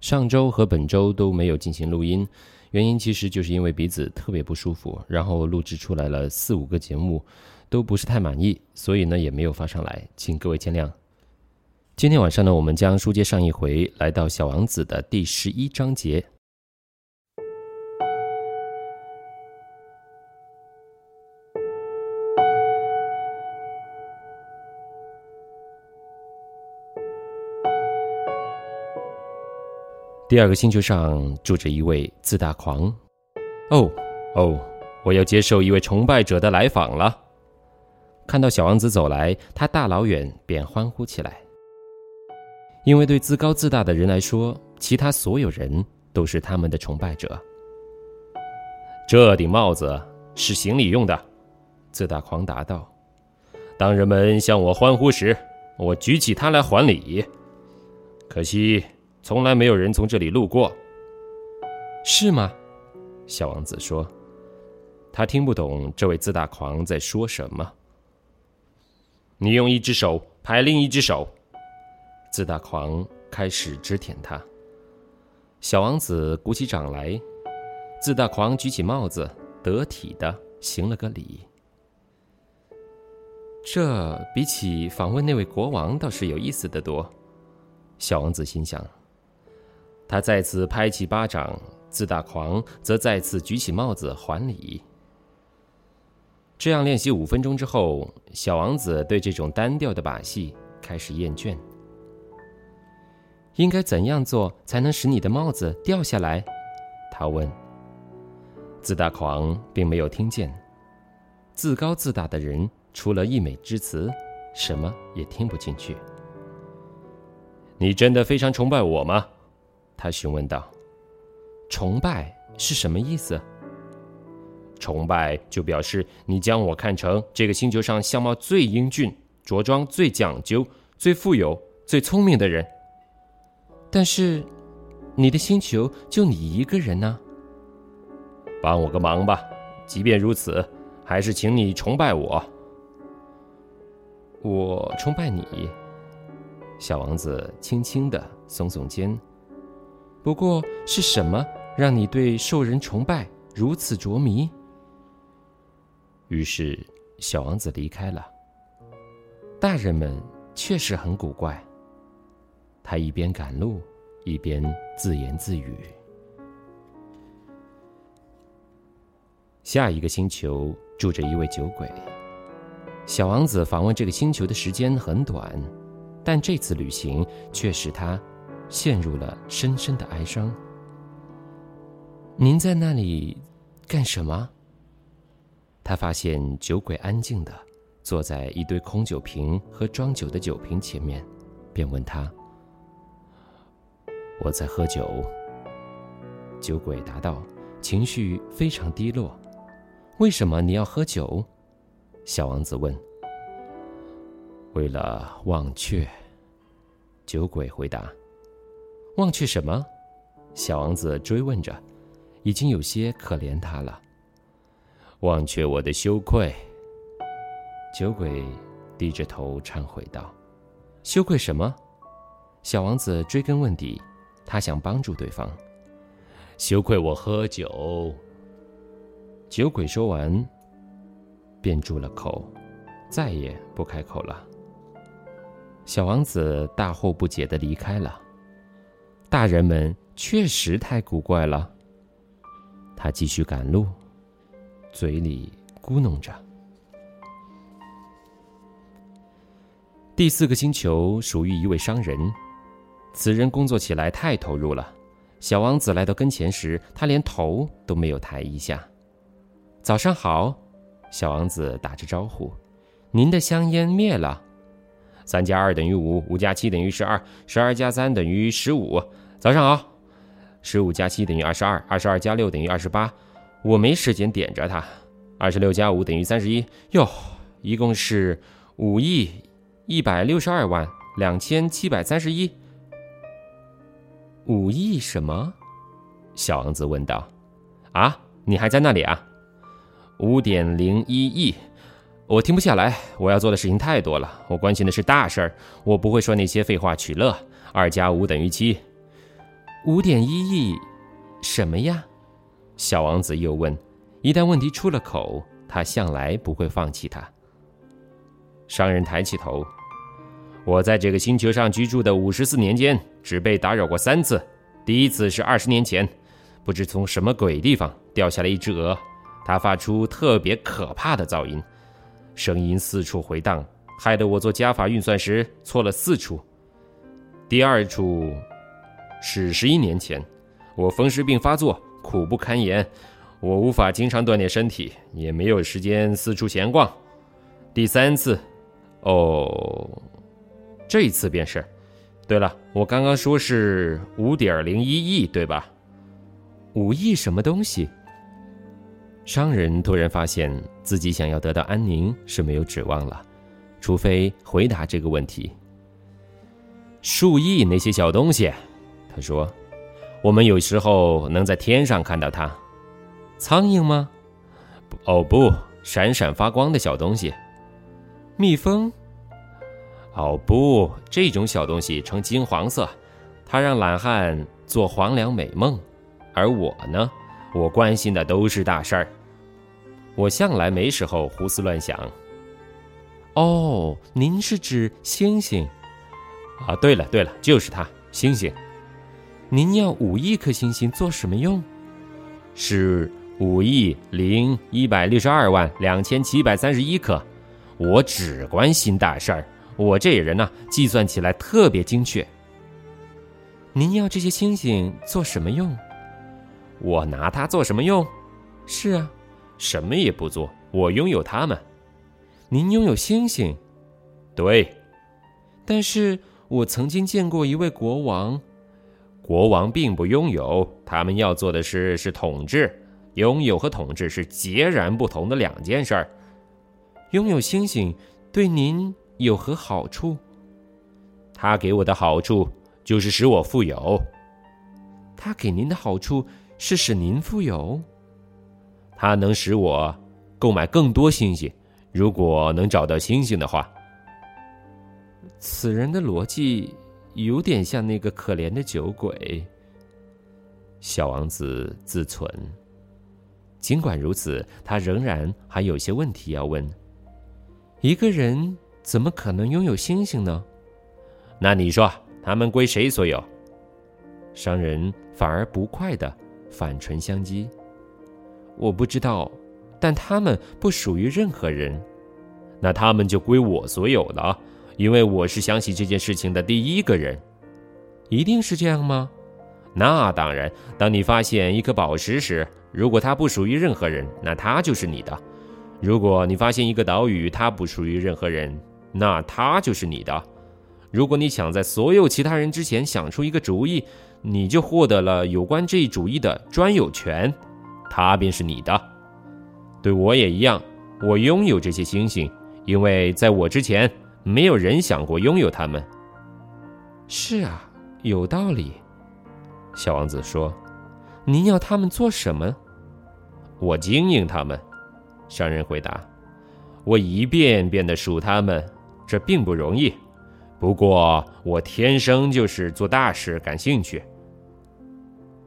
上周和本周都没有进行录音，原因其实就是因为鼻子特别不舒服，然后录制出来了四五个节目，都不是太满意，所以呢也没有发上来，请各位见谅。今天晚上呢，我们将书接上一回，来到《小王子》的第十一章节。第二个星球上住着一位自大狂。哦哦，我要接受一位崇拜者的来访了。看到小王子走来，他大老远便欢呼起来。因为对自高自大的人来说，其他所有人都是他们的崇拜者。这顶帽子是行礼用的，自大狂答道。当人们向我欢呼时，我举起它来还礼。可惜。从来没有人从这里路过，是吗？小王子说：“他听不懂这位自大狂在说什么。”你用一只手拍另一只手，自大狂开始指舔他。小王子鼓起掌来，自大狂举起帽子，得体的行了个礼。这比起访问那位国王倒是有意思的多，小王子心想。他再次拍起巴掌，自大狂则再次举起帽子还礼。这样练习五分钟之后，小王子对这种单调的把戏开始厌倦。应该怎样做才能使你的帽子掉下来？他问。自大狂并没有听见。自高自大的人除了溢美之词，什么也听不进去。你真的非常崇拜我吗？他询问道：“崇拜是什么意思？崇拜就表示你将我看成这个星球上相貌最英俊、着装最讲究、最富有、最聪明的人。但是，你的星球就你一个人呢？帮我个忙吧！即便如此，还是请你崇拜我。我崇拜你。”小王子轻轻的耸耸肩。不过是什么让你对受人崇拜如此着迷？于是，小王子离开了。大人们确实很古怪。他一边赶路，一边自言自语。下一个星球住着一位酒鬼。小王子访问这个星球的时间很短，但这次旅行却使他。陷入了深深的哀伤。您在那里干什么？他发现酒鬼安静的坐在一堆空酒瓶和装酒的酒瓶前面，便问他：“我在喝酒。”酒鬼答道，情绪非常低落。“为什么你要喝酒？”小王子问。“为了忘却。”酒鬼回答。忘却什么？小王子追问着，已经有些可怜他了。忘却我的羞愧。酒鬼低着头忏悔道：“羞愧什么？”小王子追根问底，他想帮助对方。羞愧我喝酒。酒鬼说完，便住了口，再也不开口了。小王子大惑不解的离开了。大人们确实太古怪了。他继续赶路，嘴里咕哝着。第四个星球属于一位商人，此人工作起来太投入了。小王子来到跟前时，他连头都没有抬一下。早上好，小王子打着招呼：“您的香烟灭了。”三加二等于五，五加七等于十二，十二加三等于十五。早上好，十五加七等于二十二，二十二加六等于二十八。我没时间点着它。二十六加五等于三十一。哟，一共是五亿一百六十二万两千七百三十一。五亿什么？小王子问道。啊，你还在那里啊？五点零一亿。我停不下来，我要做的事情太多了。我关心的是大事儿，我不会说那些废话取乐。二加五等于七，五点一亿，什么呀？小王子又问。一旦问题出了口，他向来不会放弃它。商人抬起头。我在这个星球上居住的五十四年间，只被打扰过三次。第一次是二十年前，不知从什么鬼地方掉下来一只鹅，它发出特别可怕的噪音，声音四处回荡，害得我做加法运算时错了四处。第二处是十一年前，我风湿病发作，苦不堪言，我无法经常锻炼身体，也没有时间四处闲逛。第三次，哦。这一次便是。对了，我刚刚说是五点零一亿，对吧？五亿什么东西？商人突然发现自己想要得到安宁是没有指望了，除非回答这个问题。数亿那些小东西，说，我们有时候能在天上看到它。苍蝇吗？哦不，闪闪发光的小东西。蜜蜂。哦不，这种小东西呈金黄色，它让懒汉做黄粱美梦，而我呢，我关心的都是大事儿。我向来没时候胡思乱想。哦，您是指星星？啊，对了对了，就是它，星星。您要五亿颗星星做什么用？是五亿零一百六十二万两千七百三十一颗。我只关心大事儿。我这人呢，计算起来特别精确。您要这些星星做什么用？我拿它做什么用？是啊，什么也不做，我拥有它们。您拥有星星？对。但是我曾经见过一位国王，国王并不拥有，他们要做的事是统治。拥有和统治是截然不同的两件事儿。拥有星星对您？有何好处？他给我的好处就是使我富有。他给您的好处是使您富有。他能使我购买更多星星，如果能找到星星的话。此人的逻辑有点像那个可怜的酒鬼。小王子自存。尽管如此，他仍然还有些问题要问。一个人。怎么可能拥有星星呢？那你说，他们归谁所有？商人反而不快的反唇相讥：“我不知道，但他们不属于任何人。那他们就归我所有了，因为我是想起这件事情的第一个人。一定是这样吗？那当然。当你发现一颗宝石时，如果它不属于任何人，那它就是你的；如果你发现一个岛屿，它不属于任何人。”那它就是你的。如果你想在所有其他人之前想出一个主意，你就获得了有关这一主意的专有权，它便是你的。对我也一样，我拥有这些星星，因为在我之前没有人想过拥有它们。是啊，有道理。小王子说：“您要他们做什么？”我经营他们。商人回答：“我一遍遍的数他们。”这并不容易，不过我天生就是做大事感兴趣。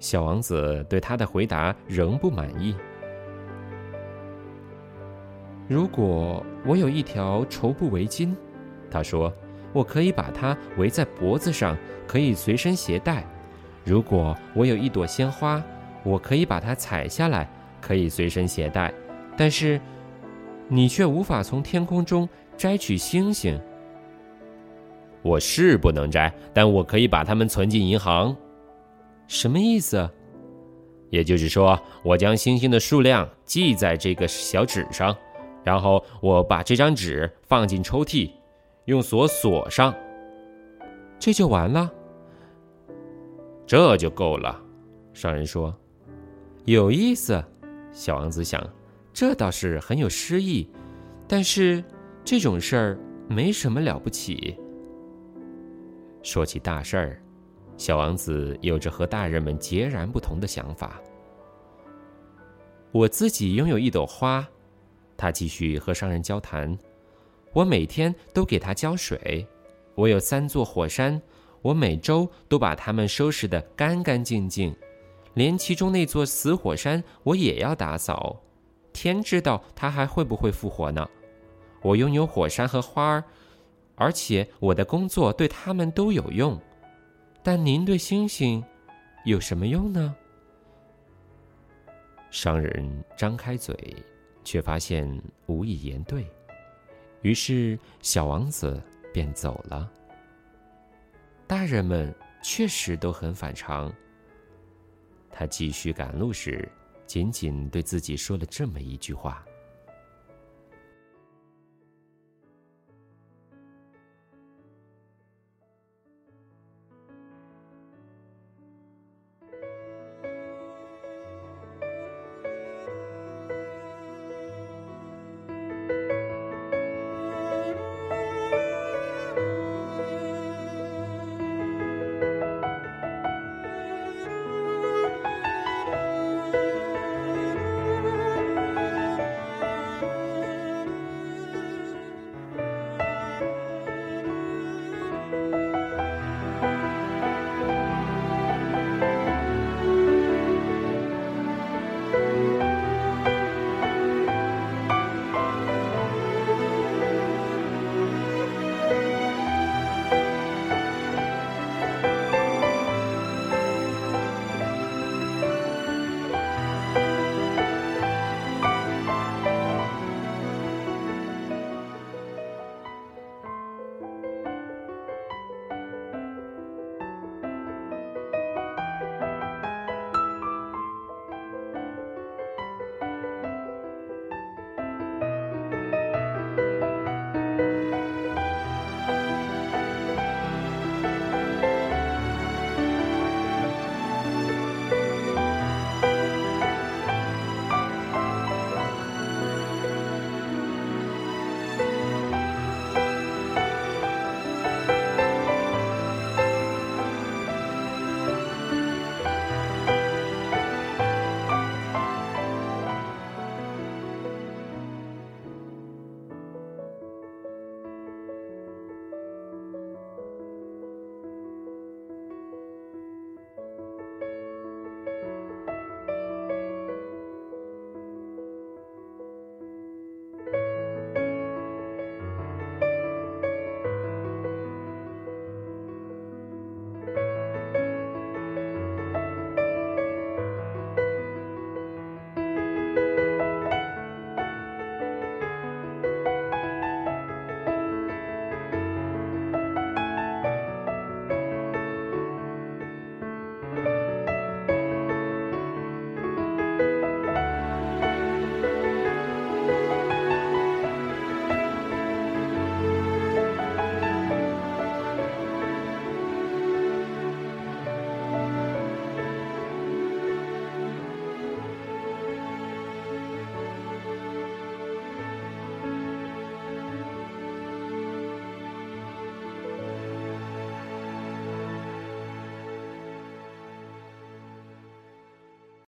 小王子对他的回答仍不满意。如果我有一条绸布围巾，他说，我可以把它围在脖子上，可以随身携带；如果我有一朵鲜花，我可以把它采下来，可以随身携带。但是，你却无法从天空中。摘取星星，我是不能摘，但我可以把它们存进银行。什么意思？也就是说，我将星星的数量记在这个小纸上，然后我把这张纸放进抽屉，用锁锁上，这就完了。这就够了。商人说：“有意思。”小王子想：“这倒是很有诗意，但是。”这种事儿没什么了不起。说起大事儿，小王子有着和大人们截然不同的想法。我自己拥有一朵花，他继续和商人交谈。我每天都给它浇水。我有三座火山，我每周都把它们收拾得干干净净，连其中那座死火山我也要打扫。天知道它还会不会复活呢？我拥有火山和花儿，而且我的工作对它们都有用。但您对星星有什么用呢？商人张开嘴，却发现无以言对，于是小王子便走了。大人们确实都很反常。他继续赶路时，仅仅对自己说了这么一句话。